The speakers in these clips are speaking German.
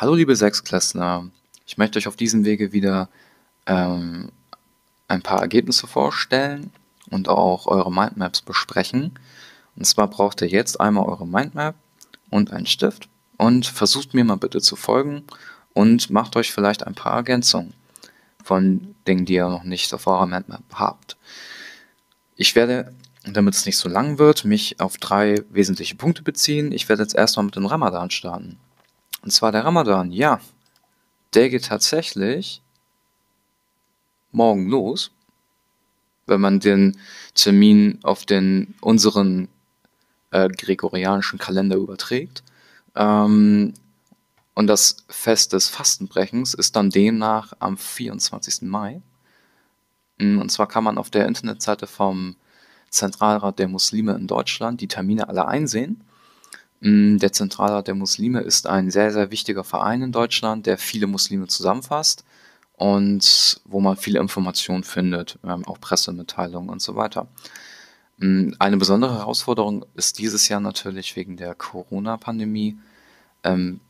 Hallo liebe Sechsklässler, ich möchte euch auf diesem Wege wieder ähm, ein paar Ergebnisse vorstellen und auch eure Mindmaps besprechen. Und zwar braucht ihr jetzt einmal eure Mindmap und einen Stift und versucht mir mal bitte zu folgen und macht euch vielleicht ein paar Ergänzungen von Dingen, die ihr noch nicht auf eurer Mindmap habt. Ich werde, damit es nicht so lang wird, mich auf drei wesentliche Punkte beziehen. Ich werde jetzt erstmal mit dem Ramadan starten. Und zwar der Ramadan, ja. Der geht tatsächlich morgen los, wenn man den Termin auf den unseren äh, gregorianischen Kalender überträgt. Ähm, und das Fest des Fastenbrechens ist dann demnach am 24. Mai. Mm, und zwar kann man auf der Internetseite vom Zentralrat der Muslime in Deutschland die Termine alle einsehen. Mm, der Zentralrat der Muslime ist ein sehr, sehr wichtiger Verein in Deutschland, der viele Muslime zusammenfasst und wo man viele Informationen findet, ähm, auch Pressemitteilungen und so weiter. Mm, eine besondere Herausforderung ist dieses Jahr natürlich wegen der Corona-Pandemie. Ähm,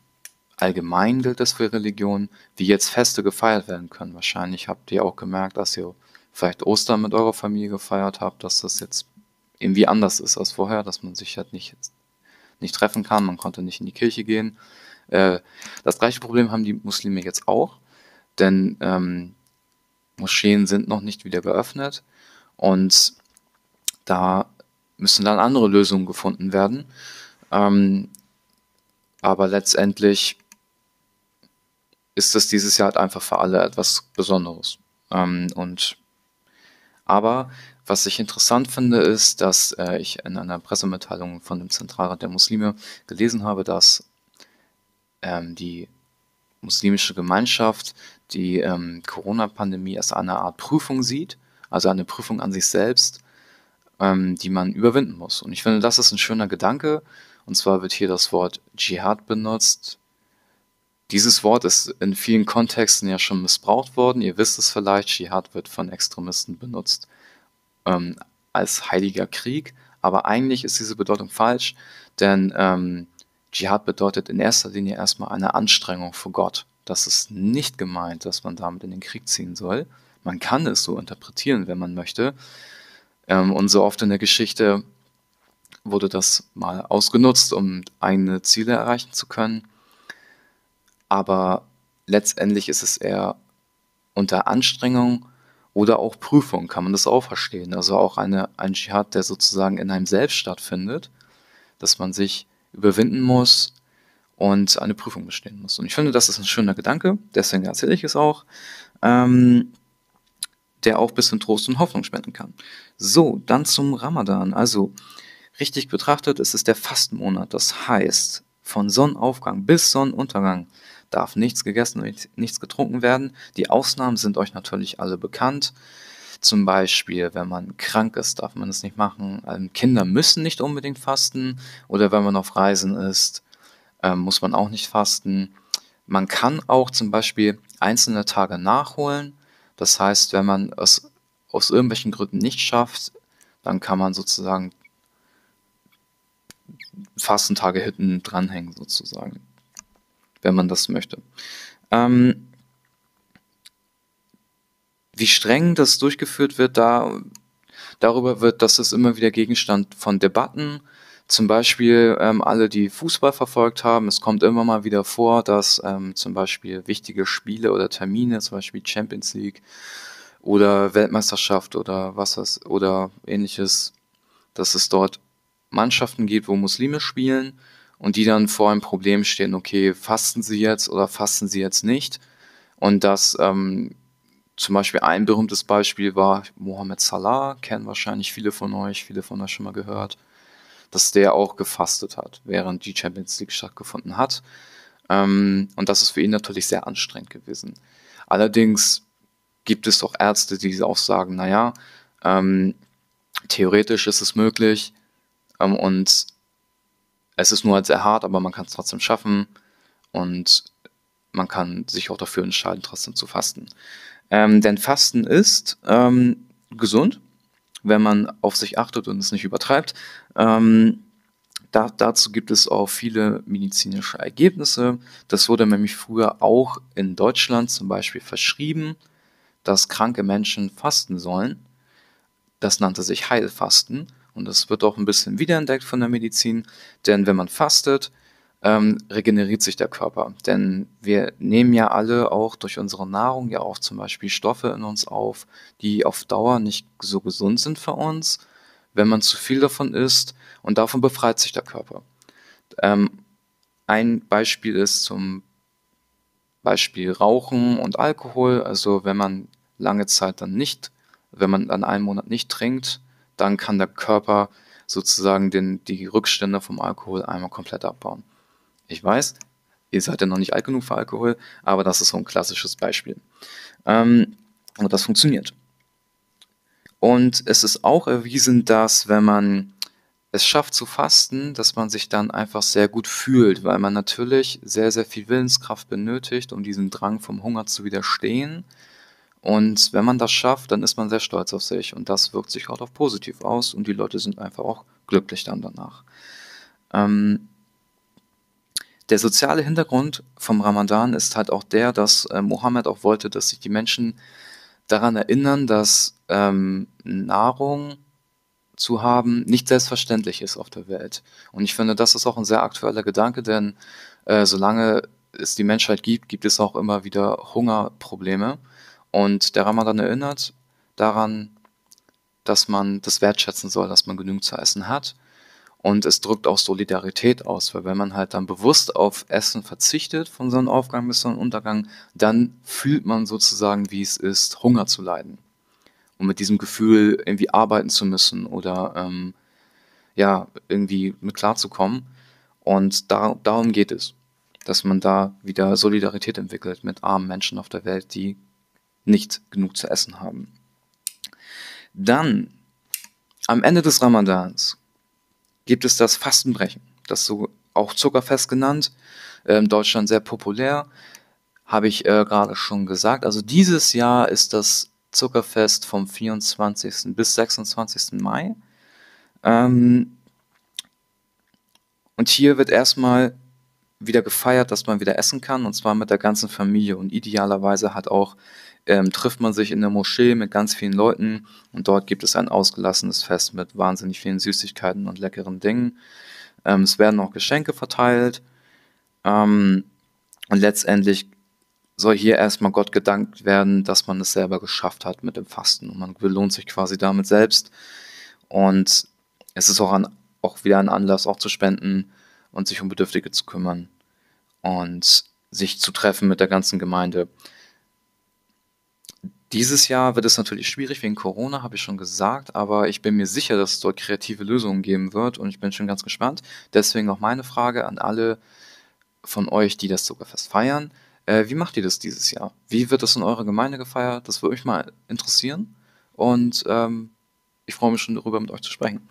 allgemein gilt es für Religionen, wie jetzt Feste gefeiert werden können. Wahrscheinlich habt ihr auch gemerkt, dass ihr vielleicht Ostern mit eurer Familie gefeiert habt, dass das jetzt irgendwie anders ist als vorher, dass man sich halt nicht nicht treffen kann, man konnte nicht in die Kirche gehen. Äh, das gleiche Problem haben die Muslime jetzt auch, denn ähm, Moscheen sind noch nicht wieder geöffnet und da müssen dann andere Lösungen gefunden werden. Ähm, aber letztendlich ist es dieses Jahr halt einfach für alle etwas Besonderes. Ähm, und aber was ich interessant finde, ist, dass äh, ich in einer Pressemitteilung von dem Zentralrat der Muslime gelesen habe, dass ähm, die muslimische Gemeinschaft die ähm, Corona-Pandemie als eine Art Prüfung sieht, also eine Prüfung an sich selbst, ähm, die man überwinden muss. Und ich finde, das ist ein schöner Gedanke. Und zwar wird hier das Wort Dschihad benutzt. Dieses Wort ist in vielen Kontexten ja schon missbraucht worden. Ihr wisst es vielleicht, Dschihad wird von Extremisten benutzt ähm, als heiliger Krieg, aber eigentlich ist diese Bedeutung falsch, denn ähm, Dschihad bedeutet in erster Linie erstmal eine Anstrengung für Gott. Das ist nicht gemeint, dass man damit in den Krieg ziehen soll. Man kann es so interpretieren, wenn man möchte. Ähm, und so oft in der Geschichte wurde das mal ausgenutzt, um eigene Ziele erreichen zu können. Aber letztendlich ist es eher unter Anstrengung oder auch Prüfung, kann man das auch verstehen. Also auch eine, ein Dschihad, der sozusagen in einem selbst stattfindet, dass man sich überwinden muss und eine Prüfung bestehen muss. Und ich finde, das ist ein schöner Gedanke, deswegen erzähle ich es auch, ähm, der auch ein bisschen Trost und Hoffnung spenden kann. So, dann zum Ramadan. Also, richtig betrachtet ist es der Fastenmonat. Das heißt, von Sonnenaufgang bis Sonnenuntergang darf nichts gegessen und nichts getrunken werden. Die Ausnahmen sind euch natürlich alle bekannt. Zum Beispiel, wenn man krank ist, darf man es nicht machen. Ähm, Kinder müssen nicht unbedingt fasten. Oder wenn man auf Reisen ist, ähm, muss man auch nicht fasten. Man kann auch zum Beispiel einzelne Tage nachholen. Das heißt, wenn man es aus irgendwelchen Gründen nicht schafft, dann kann man sozusagen Fastentage hinten dranhängen sozusagen wenn man das möchte. Ähm, wie streng das durchgeführt wird, da, darüber wird, dass es immer wieder Gegenstand von Debatten. Zum Beispiel ähm, alle, die Fußball verfolgt haben, es kommt immer mal wieder vor, dass ähm, zum Beispiel wichtige Spiele oder Termine, zum Beispiel Champions League oder Weltmeisterschaft oder was das oder ähnliches, dass es dort Mannschaften gibt, wo Muslime spielen und die dann vor einem Problem stehen, okay, fasten sie jetzt oder fasten sie jetzt nicht? Und das ähm, zum Beispiel ein berühmtes Beispiel war Mohamed Salah, kennen wahrscheinlich viele von euch, viele von euch schon mal gehört, dass der auch gefastet hat, während die Champions League stattgefunden hat. Ähm, und das ist für ihn natürlich sehr anstrengend gewesen. Allerdings gibt es auch Ärzte, die auch sagen, naja, ähm, theoretisch ist es möglich ähm, und es ist nur halt sehr hart, aber man kann es trotzdem schaffen und man kann sich auch dafür entscheiden, trotzdem zu fasten. Ähm, denn Fasten ist ähm, gesund, wenn man auf sich achtet und es nicht übertreibt. Ähm, da, dazu gibt es auch viele medizinische Ergebnisse. Das wurde nämlich früher auch in Deutschland zum Beispiel verschrieben, dass kranke Menschen fasten sollen. Das nannte sich Heilfasten und das wird auch ein bisschen wiederentdeckt von der Medizin, denn wenn man fastet, ähm, regeneriert sich der Körper. Denn wir nehmen ja alle auch durch unsere Nahrung ja auch zum Beispiel Stoffe in uns auf, die auf Dauer nicht so gesund sind für uns, wenn man zu viel davon isst und davon befreit sich der Körper. Ähm, ein Beispiel ist zum Beispiel Rauchen und Alkohol. Also wenn man lange Zeit dann nicht, wenn man dann einen Monat nicht trinkt, dann kann der Körper sozusagen den, die Rückstände vom Alkohol einmal komplett abbauen. Ich weiß, ihr seid ja noch nicht alt genug für Alkohol, aber das ist so ein klassisches Beispiel. Ähm, und das funktioniert. Und es ist auch erwiesen, dass wenn man es schafft zu fasten, dass man sich dann einfach sehr gut fühlt, weil man natürlich sehr, sehr viel Willenskraft benötigt, um diesem Drang vom Hunger zu widerstehen. Und wenn man das schafft, dann ist man sehr stolz auf sich und das wirkt sich auch positiv aus und die Leute sind einfach auch glücklich dann danach. Ähm, der soziale Hintergrund vom Ramadan ist halt auch der, dass äh, Mohammed auch wollte, dass sich die Menschen daran erinnern, dass ähm, Nahrung zu haben nicht selbstverständlich ist auf der Welt. Und ich finde, das ist auch ein sehr aktueller Gedanke, denn äh, solange es die Menschheit gibt, gibt es auch immer wieder Hungerprobleme. Und der Ramadan erinnert daran, dass man das wertschätzen soll, dass man genügend zu essen hat und es drückt auch Solidarität aus, weil wenn man halt dann bewusst auf Essen verzichtet von so einem Aufgang bis so einem Untergang, dann fühlt man sozusagen, wie es ist, Hunger zu leiden. Und mit diesem Gefühl irgendwie arbeiten zu müssen oder ähm, ja, irgendwie mit klarzukommen. Und da, darum geht es, dass man da wieder Solidarität entwickelt mit armen Menschen auf der Welt, die nicht genug zu essen haben. Dann, am Ende des Ramadans, gibt es das Fastenbrechen. Das so auch Zuckerfest genannt, in ähm, Deutschland sehr populär, habe ich äh, gerade schon gesagt. Also dieses Jahr ist das Zuckerfest vom 24. bis 26. Mai. Ähm, und hier wird erstmal wieder gefeiert, dass man wieder essen kann, und zwar mit der ganzen Familie. Und idealerweise hat auch ähm, trifft man sich in der Moschee mit ganz vielen Leuten und dort gibt es ein ausgelassenes Fest mit wahnsinnig vielen Süßigkeiten und leckeren Dingen. Ähm, es werden auch Geschenke verteilt ähm, und letztendlich soll hier erstmal Gott gedankt werden, dass man es selber geschafft hat mit dem Fasten und man belohnt sich quasi damit selbst und es ist auch, ein, auch wieder ein Anlass, auch zu spenden und sich um Bedürftige zu kümmern und sich zu treffen mit der ganzen Gemeinde. Dieses Jahr wird es natürlich schwierig wegen Corona, habe ich schon gesagt, aber ich bin mir sicher, dass es dort kreative Lösungen geben wird und ich bin schon ganz gespannt. Deswegen noch meine Frage an alle von euch, die das Zuckerfest feiern. Äh, wie macht ihr das dieses Jahr? Wie wird das in eurer Gemeinde gefeiert? Das würde mich mal interessieren und ähm, ich freue mich schon darüber, mit euch zu sprechen.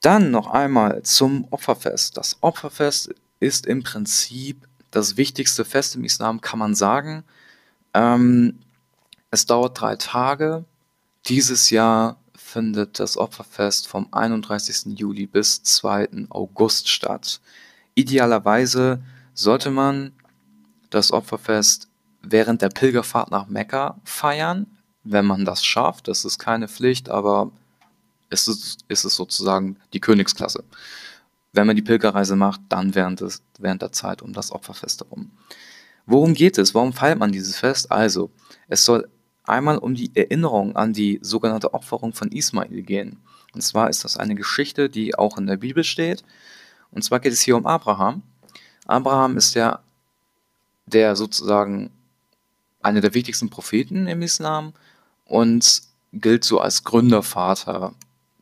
Dann noch einmal zum Opferfest. Das Opferfest ist im Prinzip das wichtigste Fest im Islam, kann man sagen. Ähm, es dauert drei Tage. Dieses Jahr findet das Opferfest vom 31. Juli bis 2. August statt. Idealerweise sollte man das Opferfest während der Pilgerfahrt nach Mekka feiern, wenn man das schafft. Das ist keine Pflicht, aber es ist, ist es sozusagen die Königsklasse. Wenn man die Pilgerreise macht, dann während, des, während der Zeit um das Opferfest herum. Worum geht es? Warum feiert man dieses Fest? Also, es soll einmal um die Erinnerung an die sogenannte Opferung von Ismail gehen. Und zwar ist das eine Geschichte, die auch in der Bibel steht. Und zwar geht es hier um Abraham. Abraham ist ja der sozusagen einer der wichtigsten Propheten im Islam und gilt so als Gründervater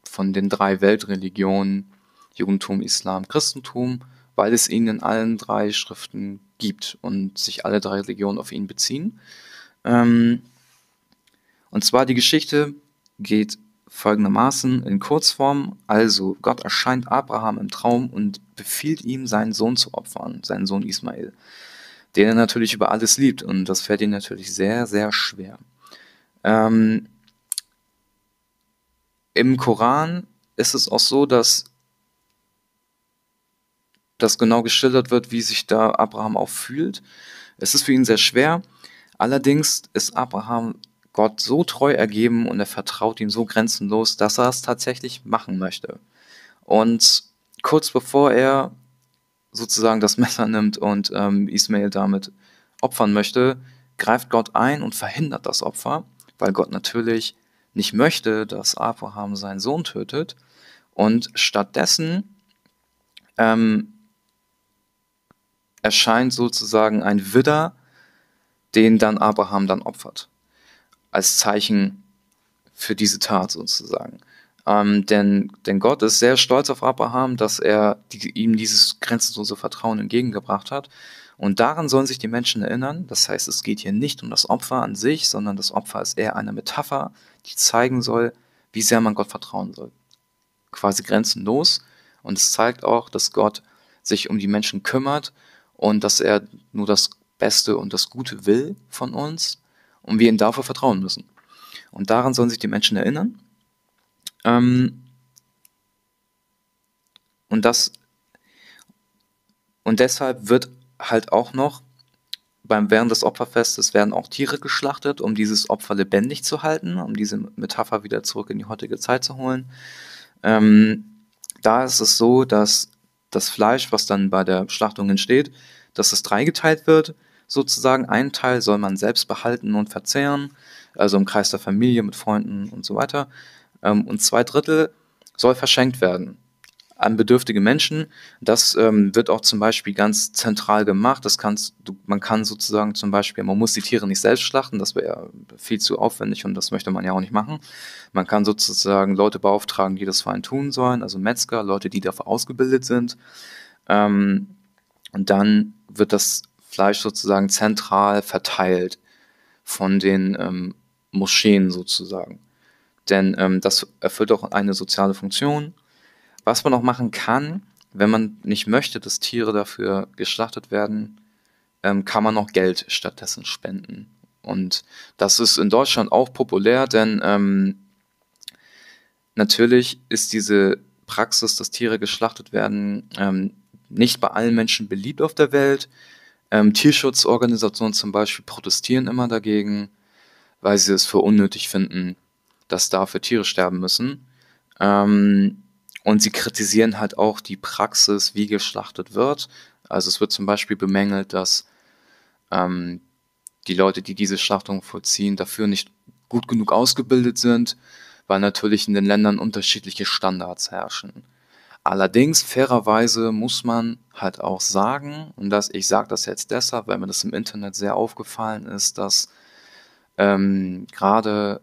von den drei Weltreligionen, Judentum, Islam, Christentum, weil es ihn in allen drei Schriften gibt und sich alle drei Religionen auf ihn beziehen. Ähm, und zwar die Geschichte geht folgendermaßen in Kurzform. Also Gott erscheint Abraham im Traum und befiehlt ihm, seinen Sohn zu opfern, seinen Sohn Ismael, den er natürlich über alles liebt. Und das fällt ihm natürlich sehr, sehr schwer. Ähm, Im Koran ist es auch so, dass dass genau geschildert wird, wie sich da Abraham auch fühlt. Es ist für ihn sehr schwer. Allerdings ist Abraham Gott so treu ergeben und er vertraut ihm so grenzenlos, dass er es tatsächlich machen möchte. Und kurz bevor er sozusagen das Messer nimmt und ähm, Ismael damit opfern möchte, greift Gott ein und verhindert das Opfer, weil Gott natürlich nicht möchte, dass Abraham seinen Sohn tötet. Und stattdessen ähm, erscheint sozusagen ein Widder, den dann Abraham dann opfert. Als Zeichen für diese Tat sozusagen. Ähm, denn, denn Gott ist sehr stolz auf Abraham, dass er die, ihm dieses grenzenlose Vertrauen entgegengebracht hat. Und daran sollen sich die Menschen erinnern. Das heißt, es geht hier nicht um das Opfer an sich, sondern das Opfer ist eher eine Metapher, die zeigen soll, wie sehr man Gott vertrauen soll. Quasi grenzenlos. Und es zeigt auch, dass Gott sich um die Menschen kümmert und dass er nur das Beste und das Gute will von uns und wir ihm dafür vertrauen müssen. Und daran sollen sich die Menschen erinnern. Ähm und das und deshalb wird halt auch noch beim während des Opferfestes werden auch Tiere geschlachtet, um dieses Opfer lebendig zu halten, um diese Metapher wieder zurück in die heutige Zeit zu holen. Ähm, da ist es so, dass das Fleisch, was dann bei der Schlachtung entsteht, dass es dreigeteilt wird. Sozusagen ein Teil soll man selbst behalten und verzehren, also im Kreis der Familie mit Freunden und so weiter. Ähm, und zwei Drittel soll verschenkt werden an bedürftige Menschen. Das ähm, wird auch zum Beispiel ganz zentral gemacht. Das kannst du, man kann sozusagen zum Beispiel, man muss die Tiere nicht selbst schlachten, das wäre viel zu aufwendig und das möchte man ja auch nicht machen. Man kann sozusagen Leute beauftragen, die das für einen tun sollen, also Metzger, Leute, die dafür ausgebildet sind. Ähm, und dann wird das Fleisch sozusagen zentral verteilt von den ähm, Moscheen sozusagen. Denn ähm, das erfüllt auch eine soziale Funktion. Was man auch machen kann, wenn man nicht möchte, dass Tiere dafür geschlachtet werden, ähm, kann man auch Geld stattdessen spenden. Und das ist in Deutschland auch populär, denn ähm, natürlich ist diese Praxis, dass Tiere geschlachtet werden, ähm, nicht bei allen Menschen beliebt auf der Welt. Ähm, Tierschutzorganisationen zum Beispiel protestieren immer dagegen, weil sie es für unnötig finden, dass dafür Tiere sterben müssen. Ähm, und sie kritisieren halt auch die Praxis, wie geschlachtet wird. Also es wird zum Beispiel bemängelt, dass ähm, die Leute, die diese Schlachtung vollziehen, dafür nicht gut genug ausgebildet sind, weil natürlich in den Ländern unterschiedliche Standards herrschen. Allerdings, fairerweise muss man halt auch sagen, und das, ich sage das jetzt deshalb, weil mir das im Internet sehr aufgefallen ist, dass ähm, gerade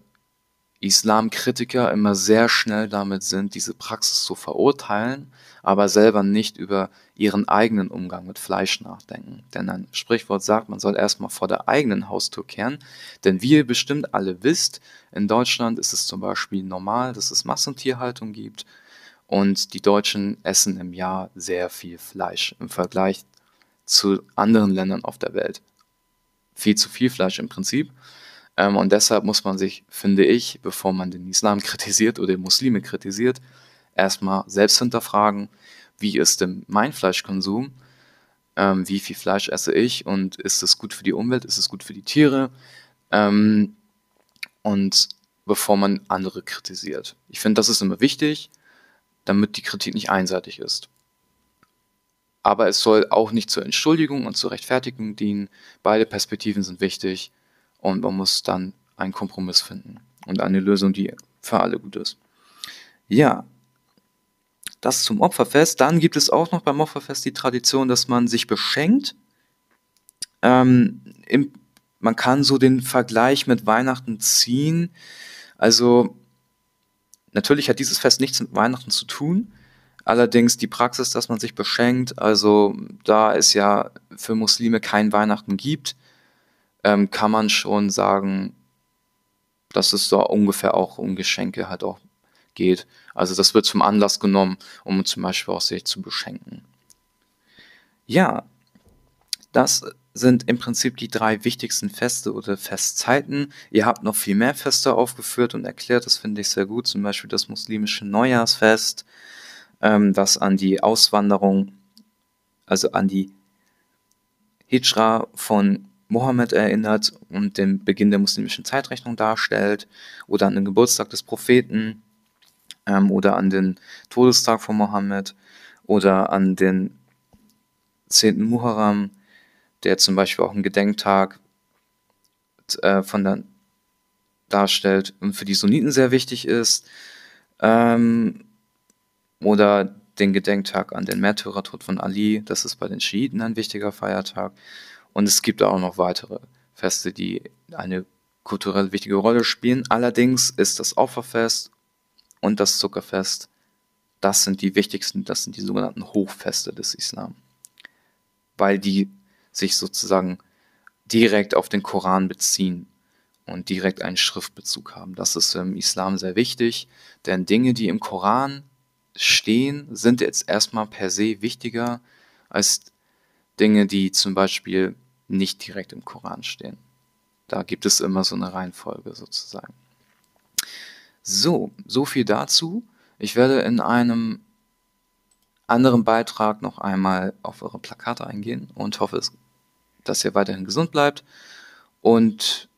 Islamkritiker immer sehr schnell damit sind, diese Praxis zu verurteilen, aber selber nicht über ihren eigenen Umgang mit Fleisch nachdenken. Denn ein Sprichwort sagt, man soll erstmal vor der eigenen Haustür kehren. Denn wie ihr bestimmt alle wisst, in Deutschland ist es zum Beispiel normal, dass es Massentierhaltung gibt und die Deutschen essen im Jahr sehr viel Fleisch im Vergleich zu anderen Ländern auf der Welt. Viel zu viel Fleisch im Prinzip. Ähm, und deshalb muss man sich, finde ich, bevor man den Islam kritisiert oder Muslime kritisiert, erstmal selbst hinterfragen, wie ist denn mein Fleischkonsum? Ähm, wie viel Fleisch esse ich? Und ist es gut für die Umwelt? Ist es gut für die Tiere? Ähm, und bevor man andere kritisiert. Ich finde, das ist immer wichtig, damit die Kritik nicht einseitig ist. Aber es soll auch nicht zur Entschuldigung und zur Rechtfertigung dienen. Beide Perspektiven sind wichtig und man muss dann einen Kompromiss finden und eine Lösung, die für alle gut ist. Ja, das zum Opferfest. Dann gibt es auch noch beim Opferfest die Tradition, dass man sich beschenkt. Ähm, im, man kann so den Vergleich mit Weihnachten ziehen. Also natürlich hat dieses Fest nichts mit Weihnachten zu tun. Allerdings die Praxis, dass man sich beschenkt, also da es ja für Muslime kein Weihnachten gibt, ähm, kann man schon sagen, dass es so ungefähr auch um Geschenke halt auch geht. Also das wird zum Anlass genommen, um zum Beispiel auch sich zu beschenken. Ja, das sind im Prinzip die drei wichtigsten Feste oder Festzeiten. Ihr habt noch viel mehr Feste aufgeführt und erklärt, das finde ich sehr gut. Zum Beispiel das muslimische Neujahrsfest, ähm, das an die Auswanderung also an die Hijra von Mohammed erinnert und den Beginn der muslimischen Zeitrechnung darstellt, oder an den Geburtstag des Propheten, ähm, oder an den Todestag von Mohammed, oder an den 10. Muharram, der zum Beispiel auch einen Gedenktag äh, von der darstellt und für die Sunniten sehr wichtig ist. Ähm, oder den Gedenktag an den Märtyrertod von Ali, das ist bei den Schiiten ein wichtiger Feiertag. Und es gibt auch noch weitere Feste, die eine kulturell wichtige Rolle spielen. Allerdings ist das Opferfest und das Zuckerfest, das sind die wichtigsten, das sind die sogenannten Hochfeste des Islam. Weil die sich sozusagen direkt auf den Koran beziehen und direkt einen Schriftbezug haben. Das ist im Islam sehr wichtig, denn Dinge, die im Koran stehen, sind jetzt erstmal per se wichtiger als Dinge, die zum Beispiel nicht direkt im Koran stehen. Da gibt es immer so eine Reihenfolge sozusagen. So, so viel dazu. Ich werde in einem anderen Beitrag noch einmal auf eure Plakate eingehen und hoffe, dass ihr weiterhin gesund bleibt. Und